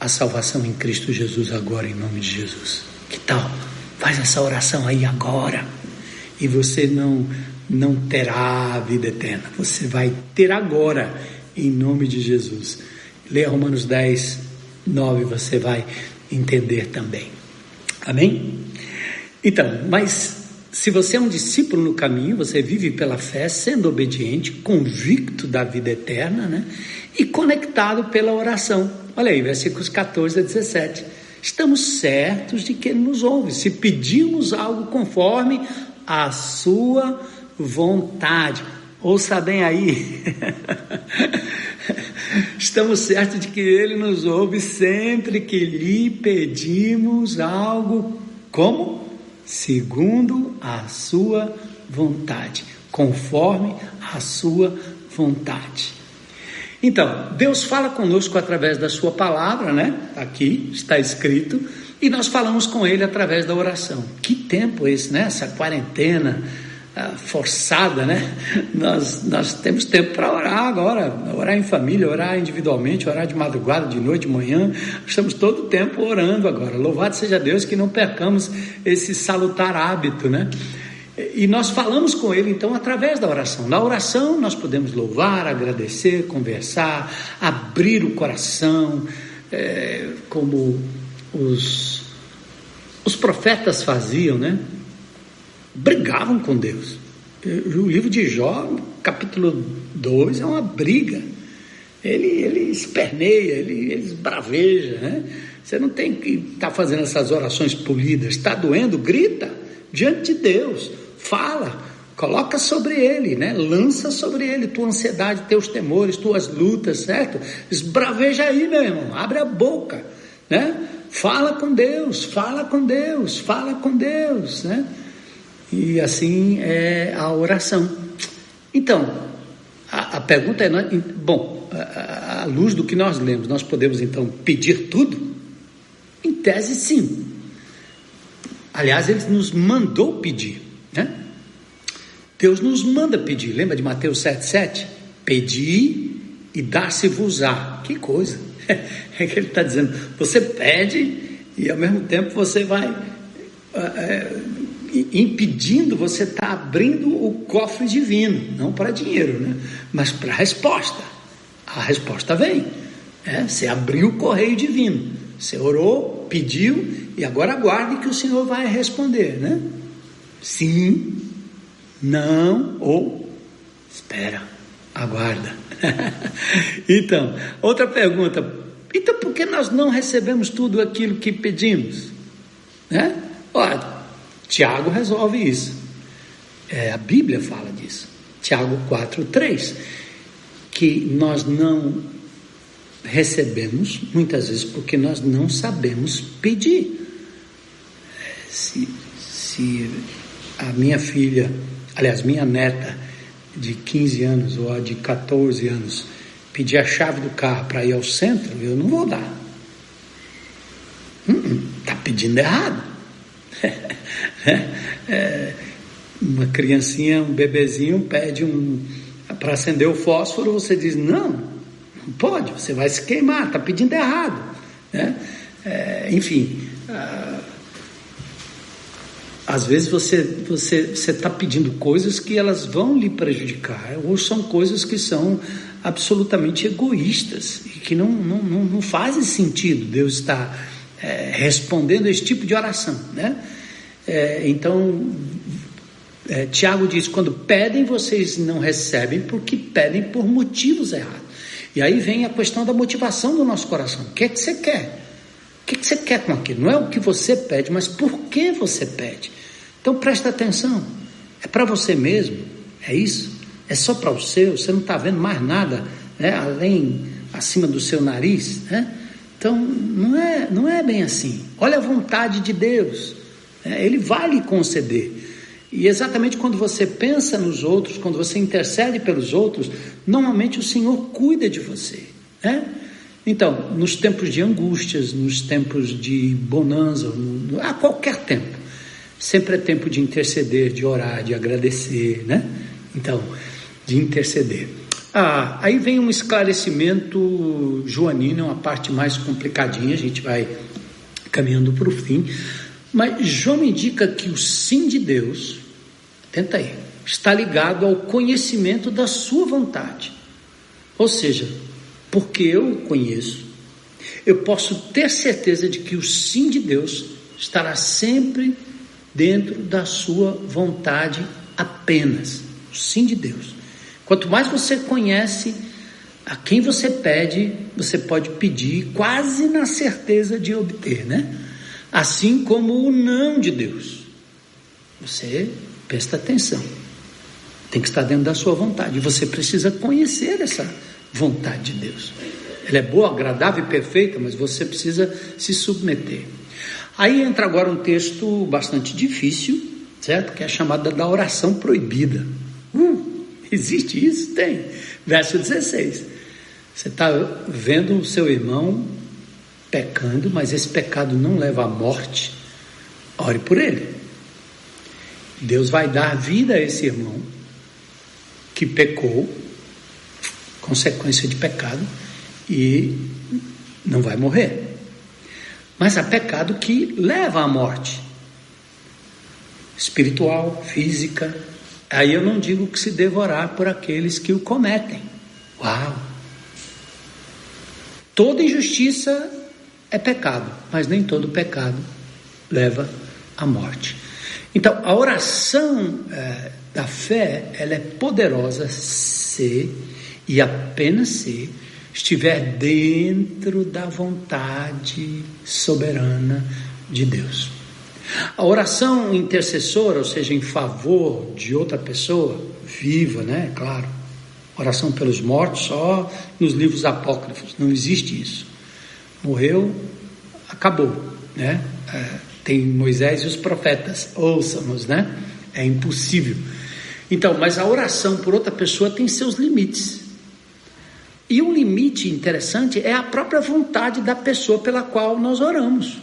a salvação em Cristo Jesus agora, em nome de Jesus. Que tal? Faz essa oração aí agora. E você não, não terá a vida eterna. Você vai ter agora, em nome de Jesus. Leia Romanos 10, 9, você vai entender também. Amém? Então, mas se você é um discípulo no caminho, você vive pela fé, sendo obediente, convicto da vida eterna, né? E conectado pela oração. Olha aí, versículos 14 a 17. Estamos certos de que Ele nos ouve, se pedimos algo conforme a Sua vontade. Ouça bem aí. Estamos certos de que Ele nos ouve sempre que lhe pedimos algo como? Segundo a Sua vontade, conforme a Sua vontade. Então, Deus fala conosco através da Sua palavra, né? Aqui está escrito, e nós falamos com Ele através da oração. Que tempo esse, né? Essa quarentena uh, forçada, né? Nós, nós temos tempo para orar agora, orar em família, orar individualmente, orar de madrugada, de noite, de manhã. Estamos todo o tempo orando agora. Louvado seja Deus que não percamos esse salutar hábito, né? E nós falamos com Ele então através da oração. Na oração nós podemos louvar, agradecer, conversar, abrir o coração, é, como os, os profetas faziam, né? Brigavam com Deus. O livro de Jó, capítulo 2, é uma briga. Ele, ele esperneia, ele, ele esbraveja, né? Você não tem que estar tá fazendo essas orações polidas. Está doendo? Grita diante de Deus fala, coloca sobre ele, né? Lança sobre ele tua ansiedade, teus temores, tuas lutas, certo? Esbraveja aí, meu irmão, abre a boca, né? Fala com Deus, fala com Deus, fala com Deus, né? E assim é a oração. Então, a, a pergunta é: bom, à luz do que nós lemos, nós podemos então pedir tudo? Em tese, sim. Aliás, ele nos mandou pedir. Né? Deus nos manda pedir, lembra de Mateus 7,7? Pedi e dar-se-vos-á. Que coisa! É que ele está dizendo: você pede e ao mesmo tempo você vai é, impedindo, você está abrindo o cofre divino, não para dinheiro, né? mas para a resposta. A resposta vem. É, você abriu o correio divino. Você orou, pediu e agora aguarde que o Senhor vai responder, né? Sim, Não, ou espera, aguarda. então, outra pergunta. Então, por que nós não recebemos tudo aquilo que pedimos? Né? Olha, Tiago resolve isso. É, a Bíblia fala disso. Tiago 4, 3. Que nós não recebemos, muitas vezes, porque nós não sabemos pedir. Se, se a minha filha, aliás, minha neta de 15 anos ou a de 14 anos pedir a chave do carro para ir ao centro, eu não vou dar. Está hum, hum, pedindo errado. é, uma criancinha, um bebezinho pede um para acender o fósforo, você diz não, não pode, você vai se queimar, está pedindo errado, né? É, enfim, ah, às vezes você você você está pedindo coisas que elas vão lhe prejudicar, ou são coisas que são absolutamente egoístas e que não, não, não, não fazem sentido Deus estar é, respondendo esse tipo de oração, né? É, então, é, Tiago diz: quando pedem, vocês não recebem porque pedem por motivos errados. E aí vem a questão da motivação do nosso coração. O que é que você quer? Que, que você quer com aquilo? Não é o que você pede, mas por que você pede. Então presta atenção. É para você mesmo? É isso? É só para o seu? Você não está vendo mais nada né, além, acima do seu nariz? Né? Então não é, não é bem assim. Olha a vontade de Deus. Né? Ele vai lhe conceder. E exatamente quando você pensa nos outros, quando você intercede pelos outros, normalmente o Senhor cuida de você. Né? Então, nos tempos de angústias, nos tempos de bonança, a qualquer tempo, sempre é tempo de interceder, de orar, de agradecer, né? Então, de interceder. Ah, aí vem um esclarecimento joanino, uma parte mais complicadinha, a gente vai caminhando para o fim. Mas João indica que o sim de Deus, tenta aí, está ligado ao conhecimento da sua vontade. Ou seja, porque eu conheço, eu posso ter certeza de que o sim de Deus estará sempre dentro da sua vontade apenas. O sim de Deus. Quanto mais você conhece a quem você pede, você pode pedir quase na certeza de obter, né? assim como o não de Deus. Você presta atenção, tem que estar dentro da sua vontade, você precisa conhecer essa vontade de Deus. Ela é boa, agradável e perfeita, mas você precisa se submeter. Aí entra agora um texto bastante difícil, certo? Que é chamada da oração proibida. Uh, existe isso? Tem. Verso 16. Você está vendo o seu irmão pecando, mas esse pecado não leva à morte, ore por ele. Deus vai dar vida a esse irmão que pecou, consequência de pecado, e não vai morrer. Mas há pecado que leva à morte espiritual, física. Aí eu não digo que se devorar por aqueles que o cometem. Uau! Toda injustiça é pecado, mas nem todo pecado leva à morte. Então, a oração é, da fé, ela é poderosa se e apenas se estiver dentro da vontade soberana de Deus. A oração intercessora, ou seja, em favor de outra pessoa, viva, né? Claro. Oração pelos mortos só nos livros apócrifos, não existe isso morreu, acabou, né? É, tem Moisés e os profetas, ouçamos, né? É impossível. Então, mas a oração por outra pessoa tem seus limites. E um limite interessante é a própria vontade da pessoa pela qual nós oramos.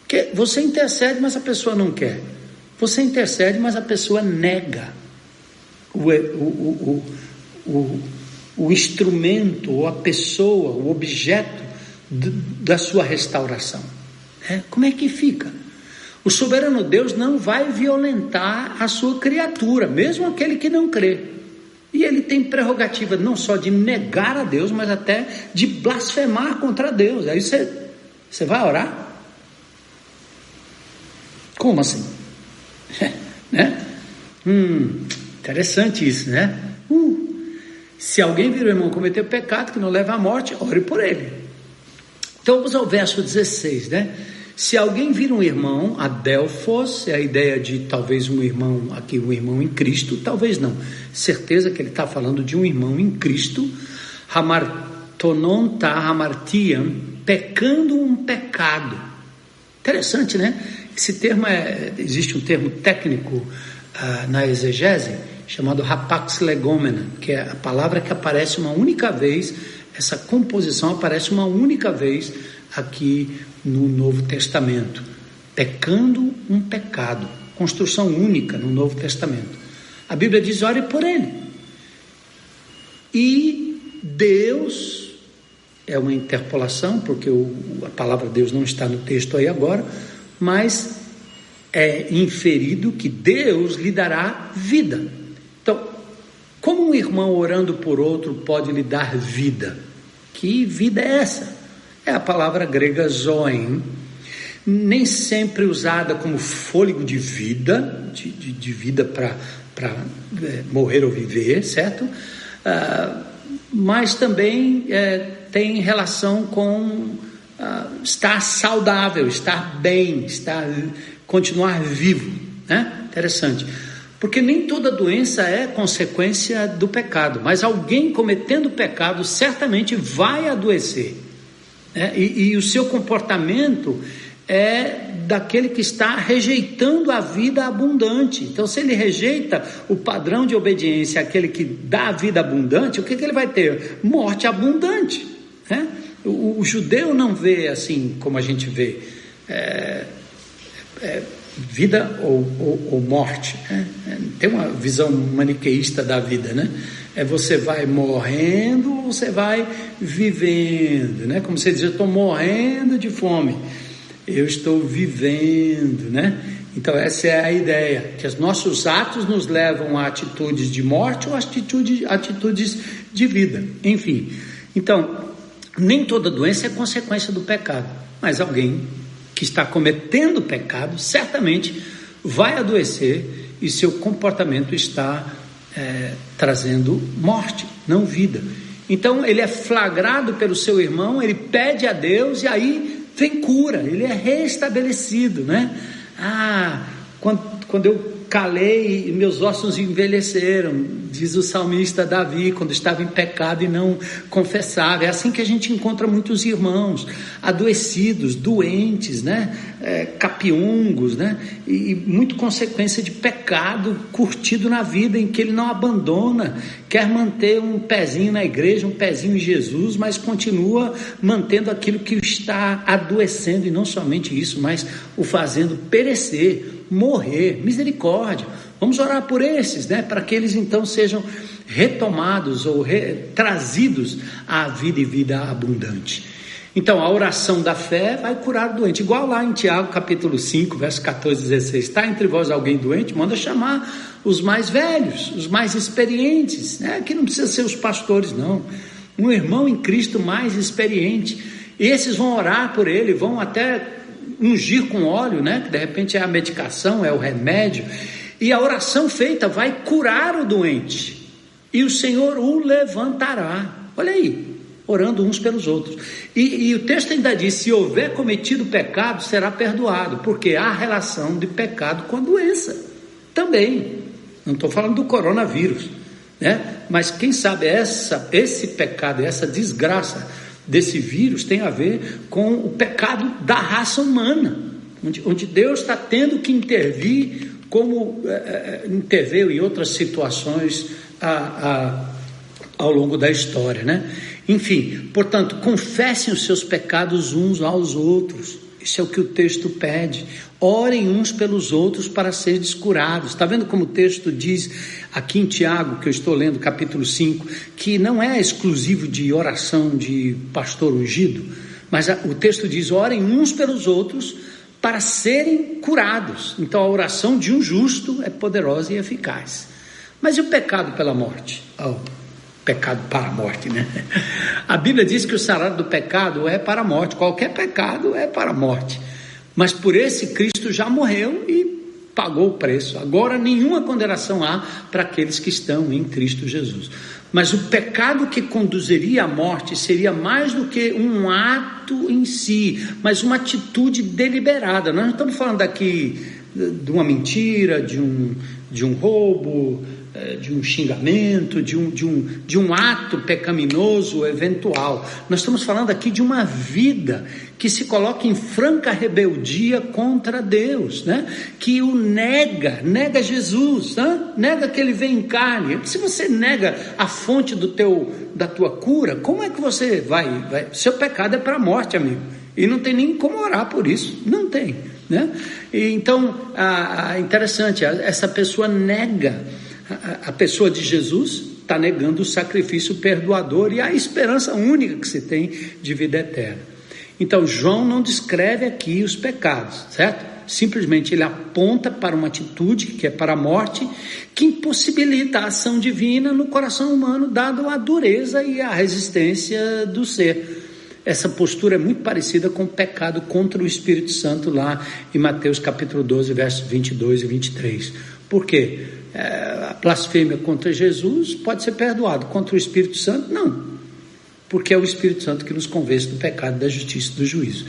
Porque você intercede, mas a pessoa não quer. Você intercede, mas a pessoa nega o, o, o, o, o instrumento, ou a pessoa, o objeto da sua restauração. É, como é que fica? O soberano Deus não vai violentar a sua criatura, mesmo aquele que não crê. E ele tem prerrogativa não só de negar a Deus, mas até de blasfemar contra Deus. Aí você, você vai orar? Como assim? né? Hum, Interessante isso, né? Uh, se alguém vir o irmão cometer pecado que não leva à morte, ore por ele. Então vamos ao verso 16, né? Se alguém vir um irmão, adelphos, é a ideia de talvez um irmão, aqui um irmão em Cristo, talvez não. Certeza que ele está falando de um irmão em Cristo, hamartonon ta hamartiam, pecando um pecado. Interessante, né? Esse termo é, existe um termo técnico uh, na exegese chamado rapax legomena, que é a palavra que aparece uma única vez, essa composição aparece uma única vez aqui no Novo Testamento. Pecando um pecado, construção única no Novo Testamento. A Bíblia diz: ore por ele. E Deus, é uma interpolação, porque o, a palavra Deus não está no texto aí agora, mas é inferido que Deus lhe dará vida. Então, como um irmão orando por outro pode lhe dar vida? Que vida é essa? É a palavra grega zoen, nem sempre usada como fôlego de vida, de, de, de vida para é, morrer ou viver, certo? Ah, mas também é, tem relação com ah, estar saudável, estar bem, estar continuar vivo, né? Interessante. Porque nem toda doença é consequência do pecado, mas alguém cometendo pecado certamente vai adoecer. É, e, e o seu comportamento é daquele que está rejeitando a vida abundante. Então, se ele rejeita o padrão de obediência, aquele que dá a vida abundante, o que, que ele vai ter? Morte abundante. Né? O, o, judeu não vê assim como a gente vê. É, é, vida ou, ou, ou morte. Né? Tem uma visão maniqueísta da vida, né? É você vai morrendo ou você vai vivendo, né? Como você diz, eu estou morrendo de fome. Eu estou vivendo, né? Então essa é a ideia, que os nossos atos nos levam a atitudes de morte ou atitudes, atitudes de vida. Enfim, então, nem toda doença é consequência do pecado, mas alguém que está cometendo pecado certamente vai adoecer e seu comportamento está é, trazendo morte, não vida. Então ele é flagrado pelo seu irmão, ele pede a Deus e aí vem cura, ele é restabelecido, né? Ah, quando, quando eu calei e meus ossos envelheceram, diz o salmista Davi, quando estava em pecado e não confessava. É assim que a gente encontra muitos irmãos, adoecidos, doentes, né? É, capiungos, né? E, e muito consequência de pecado curtido na vida, em que ele não abandona, quer manter um pezinho na igreja, um pezinho em Jesus, mas continua mantendo aquilo que está adoecendo, e não somente isso, mas o fazendo perecer morrer. Misericórdia. Vamos orar por esses, né? Para que eles então sejam retomados ou re, trazidos à vida e vida abundante. Então, a oração da fé vai curar o doente. Igual lá em Tiago, capítulo 5, verso 14 e 16. Está entre vós alguém doente? Manda chamar os mais velhos, os mais experientes. Né? Aqui não precisa ser os pastores, não. Um irmão em Cristo mais experiente. Esses vão orar por ele, vão até ungir com óleo, né? Que de repente é a medicação, é o remédio. E a oração feita vai curar o doente. E o Senhor o levantará. Olha aí, orando uns pelos outros. E, e, o texto ainda diz: se houver cometido pecado, será perdoado, porque há relação de pecado com a doença. Também. Não estou falando do coronavírus, né? Mas quem sabe essa, esse pecado, essa desgraça desse vírus tem a ver com o pecado da raça humana, onde, onde Deus está tendo que intervir, como é, interveio em outras situações a, a, ao longo da história, né? Enfim, portanto, confessem os seus pecados uns aos outros. Isso é o que o texto pede. Orem uns pelos outros para serem curados. Está vendo como o texto diz aqui em Tiago, que eu estou lendo, capítulo 5, que não é exclusivo de oração de pastor ungido, mas o texto diz: orem uns pelos outros para serem curados. Então a oração de um justo é poderosa e eficaz. Mas e o pecado pela morte? Oh, pecado para a morte, né? A Bíblia diz que o salário do pecado é para a morte, qualquer pecado é para a morte. Mas por esse Cristo já morreu e pagou o preço. Agora nenhuma condenação há para aqueles que estão em Cristo Jesus. Mas o pecado que conduziria à morte seria mais do que um ato em si, mas uma atitude deliberada. Nós não estamos falando aqui de uma mentira, de um, de um roubo, de um xingamento, de um, de, um, de um ato pecaminoso eventual. Nós estamos falando aqui de uma vida que se coloca em franca rebeldia contra Deus, né? que o nega, nega Jesus, né? nega que ele vem em carne. Se você nega a fonte do teu, da tua cura, como é que você vai? vai? Seu pecado é para a morte, amigo. E não tem nem como orar por isso. Não tem. Né? E, então, a, a, interessante, essa pessoa nega a, pessoa de Jesus está negando o sacrifício perdoador e a esperança única que se tem de vida eterna. Então, João não descreve aqui os pecados, certo? Simplesmente ele aponta para uma atitude que é para a morte, que impossibilita a ação divina no coração humano, dado a dureza e a resistência do ser. Essa postura é muito parecida com o pecado contra o Espírito Santo lá em Mateus capítulo 12, versos 22 e 23. Por quê? É, a blasfêmia contra Jesus pode ser perdoado, contra o Espírito Santo, não. Porque é o Espírito Santo que nos convence do pecado, da justiça e do juízo.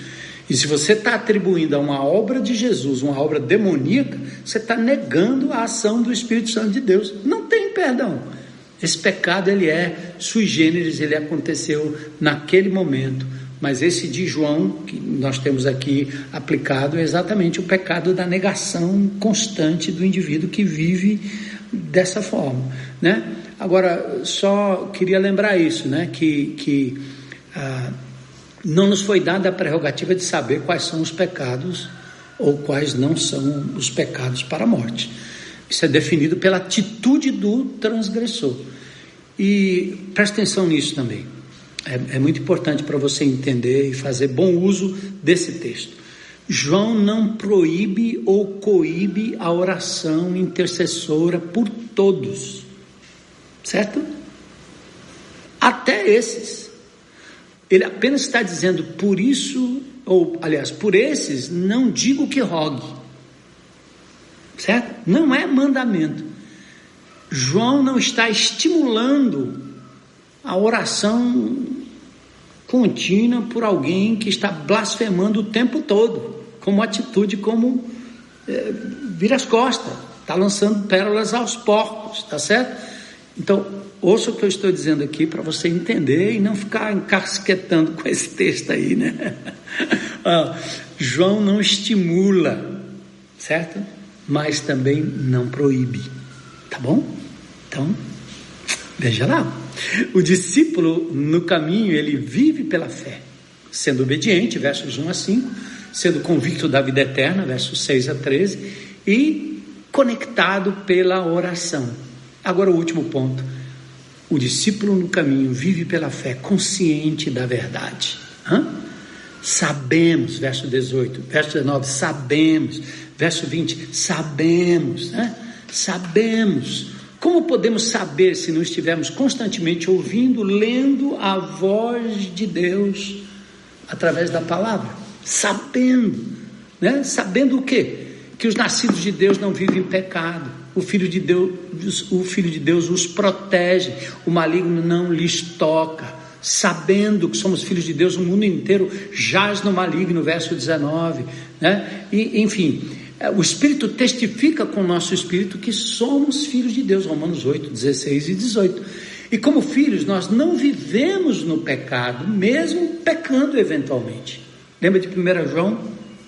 E se você está atribuindo a uma obra de Jesus, uma obra demoníaca, você está negando a ação do Espírito Santo de Deus. Não tem perdão. Esse pecado ele é sui generis, ele aconteceu naquele momento mas esse de João, que nós temos aqui aplicado, é exatamente o pecado da negação constante do indivíduo que vive dessa forma. Né? Agora, só queria lembrar isso, né? que, que ah, não nos foi dada a prerrogativa de saber quais são os pecados ou quais não são os pecados para a morte. Isso é definido pela atitude do transgressor. E preste atenção nisso também. É, é muito importante para você entender e fazer bom uso desse texto. João não proíbe ou coíbe a oração intercessora por todos, certo? Até esses. Ele apenas está dizendo, por isso, ou aliás, por esses, não digo que rogue, certo? Não é mandamento. João não está estimulando a oração contínua por alguém que está blasfemando o tempo todo, como atitude, como é, vira as costas, está lançando pérolas aos porcos, tá certo? Então, ouça o que eu estou dizendo aqui para você entender e não ficar encasquetando com esse texto aí, né? João não estimula, certo? Mas também não proíbe, tá bom? Então, veja lá. O discípulo no caminho, ele vive pela fé, sendo obediente, versos 1 a 5, sendo convicto da vida eterna, versos 6 a 13, e conectado pela oração. Agora o último ponto. O discípulo no caminho vive pela fé, consciente da verdade. Hã? Sabemos, verso 18, verso 19, sabemos, verso 20, sabemos, né? Sabemos como podemos saber se não estivermos constantemente ouvindo, lendo a voz de Deus através da palavra? Sabendo, né? Sabendo o quê? Que os nascidos de Deus não vivem em pecado. O filho de Deus, o filho de Deus os protege, o maligno não lhes toca. Sabendo que somos filhos de Deus, o mundo inteiro jaz no maligno, verso 19, né? E, enfim, o Espírito testifica com o nosso espírito que somos filhos de Deus, Romanos 8, 16 e 18. E como filhos, nós não vivemos no pecado, mesmo pecando eventualmente. Lembra de 1 João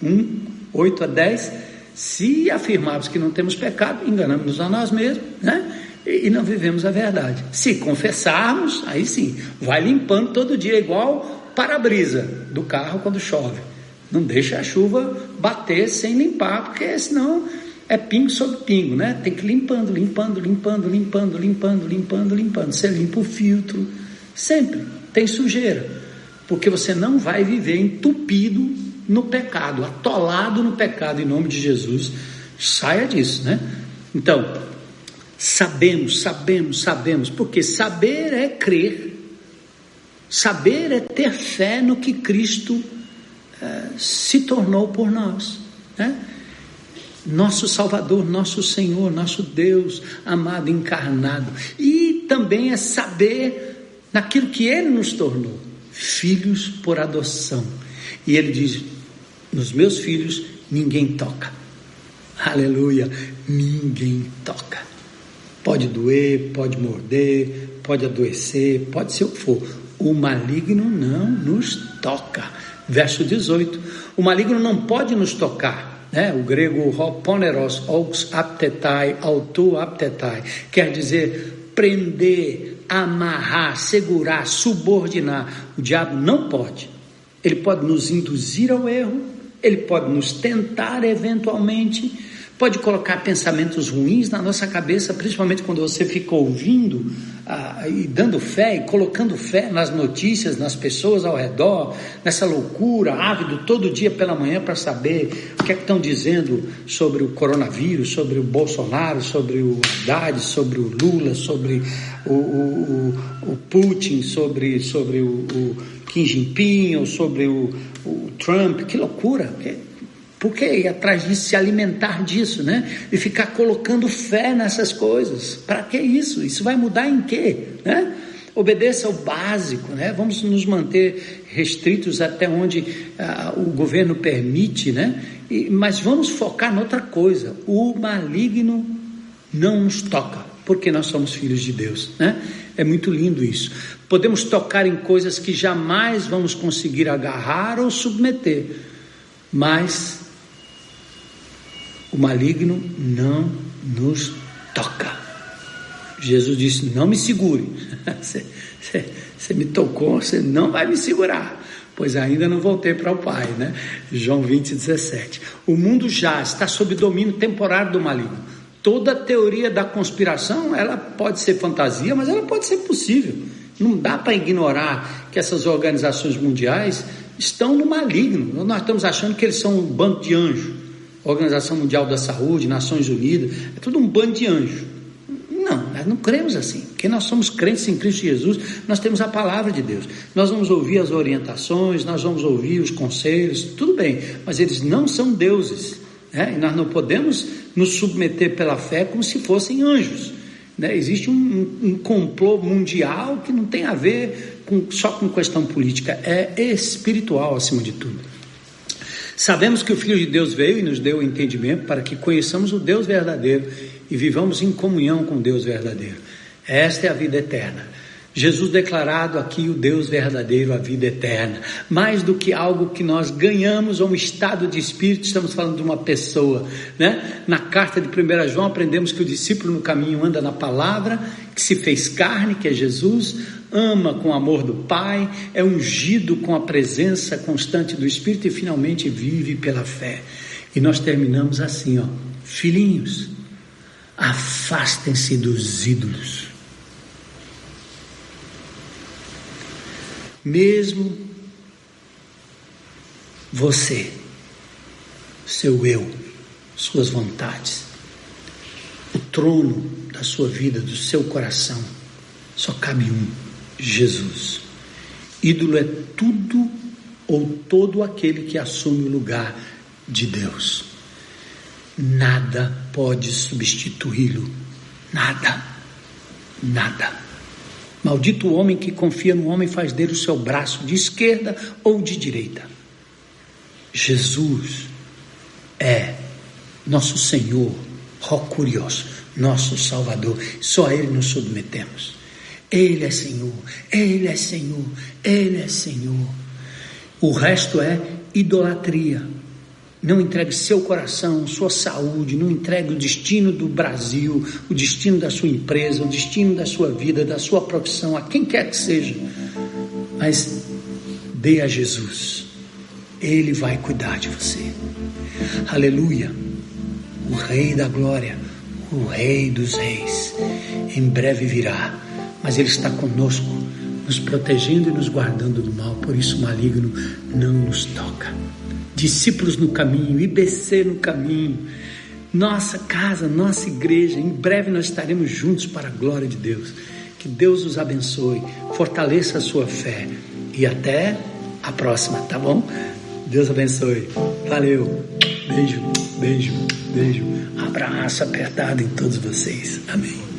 1, 8 a 10? Se afirmarmos que não temos pecado, enganamos-nos a nós mesmos, né? E não vivemos a verdade. Se confessarmos, aí sim, vai limpando todo dia, igual para-brisa do carro quando chove. Não deixa a chuva bater sem limpar, porque senão é pingo sobre pingo, né? Tem que ir limpando, limpando, limpando, limpando, limpando, limpando, limpando. Você limpa o filtro, sempre tem sujeira, porque você não vai viver entupido no pecado, atolado no pecado em nome de Jesus. Saia disso, né? Então, sabemos, sabemos, sabemos, porque saber é crer. Saber é ter fé no que Cristo se tornou por nós. Né? nosso Salvador, nosso Senhor, nosso Deus amado, encarnado. E também é saber naquilo que Ele nos tornou, filhos por adoção. E Ele diz: nos meus filhos ninguém toca. Aleluia, ninguém toca. Pode doer, pode morder, pode adoecer, pode ser o que for. O maligno não nos toca. Verso 18: O maligno não pode nos tocar né? o grego poneros, aux aptetai, auto aptetai, quer dizer prender, amarrar, segurar, subordinar. O diabo não pode. Ele pode nos induzir ao erro, ele pode nos tentar eventualmente, pode colocar pensamentos ruins na nossa cabeça, principalmente quando você fica ouvindo ah, e dando fé e colocando fé nas notícias, nas pessoas ao redor, nessa loucura, ávido todo dia pela manhã para saber o que é que estão dizendo sobre o coronavírus, sobre o Bolsonaro, sobre o Haddad, sobre o Lula, sobre o, o, o, o Putin, sobre, sobre o, Kim Jinping, ou sobre o, o Trump, que loucura! Que, por que ir atrás disso, se alimentar disso, né? E ficar colocando fé nessas coisas. Para que isso? Isso vai mudar em quê? Né? Obedeça ao básico, né? Vamos nos manter restritos até onde ah, o governo permite, né? E, mas vamos focar noutra coisa. O maligno não nos toca, porque nós somos filhos de Deus, né? É muito lindo isso. Podemos tocar em coisas que jamais vamos conseguir agarrar ou submeter, mas o maligno não nos toca. Jesus disse: Não me segure. Você, me tocou, você não vai me segurar, pois ainda não voltei para o Pai, né? João 20, 17. O mundo já está sob domínio temporário do maligno. Toda teoria da conspiração, ela pode ser fantasia, mas ela pode ser possível. Não dá para ignorar que essas organizações mundiais estão no maligno. Nós estamos achando que eles são um bando de anjos. Organização Mundial da Saúde, Nações Unidas, é tudo um bando de anjos. Não, nós não cremos assim. Porque nós somos crentes em Cristo Jesus, nós temos a palavra de Deus. Nós vamos ouvir as orientações, nós vamos ouvir os conselhos, tudo bem, mas eles não são deuses. Né? E nós não podemos nos submeter pela fé como se fossem anjos. Né? Existe um, um, um complô mundial que não tem a ver com, só com questão política, é espiritual acima de tudo. Sabemos que o Filho de Deus veio e nos deu o entendimento para que conheçamos o Deus verdadeiro e vivamos em comunhão com Deus verdadeiro. Esta é a vida eterna. Jesus declarado aqui o Deus verdadeiro, a vida eterna. Mais do que algo que nós ganhamos ou um estado de espírito, estamos falando de uma pessoa, né? Na carta de 1 João aprendemos que o discípulo no caminho anda na palavra, que se fez carne, que é Jesus, ama com o amor do Pai, é ungido com a presença constante do Espírito e finalmente vive pela fé. E nós terminamos assim, ó, filhinhos, afastem-se dos ídolos. Mesmo você, seu eu, suas vontades, o trono da sua vida, do seu coração, só cabe um Jesus. Ídolo é tudo ou todo aquele que assume o lugar de Deus. Nada pode substituí-lo. Nada. Nada. Maldito o homem que confia no homem faz dele o seu braço de esquerda ou de direita. Jesus é nosso Senhor, ó curioso, nosso Salvador. Só a Ele nos submetemos. Ele é Senhor, Ele é Senhor, Ele é Senhor. O resto é idolatria. Não entregue seu coração, sua saúde, não entregue o destino do Brasil, o destino da sua empresa, o destino da sua vida, da sua profissão, a quem quer que seja. Mas dê a Jesus. Ele vai cuidar de você. Aleluia. O Rei da Glória, o Rei dos Reis, em breve virá mas Ele está conosco, nos protegendo e nos guardando do mal, por isso o maligno não nos toca. Discípulos no caminho, IBC no caminho, nossa casa, nossa igreja, em breve nós estaremos juntos para a glória de Deus. Que Deus os abençoe, fortaleça a sua fé e até a próxima, tá bom? Deus abençoe. Valeu. Beijo, beijo, beijo. Abraço apertado em todos vocês. Amém.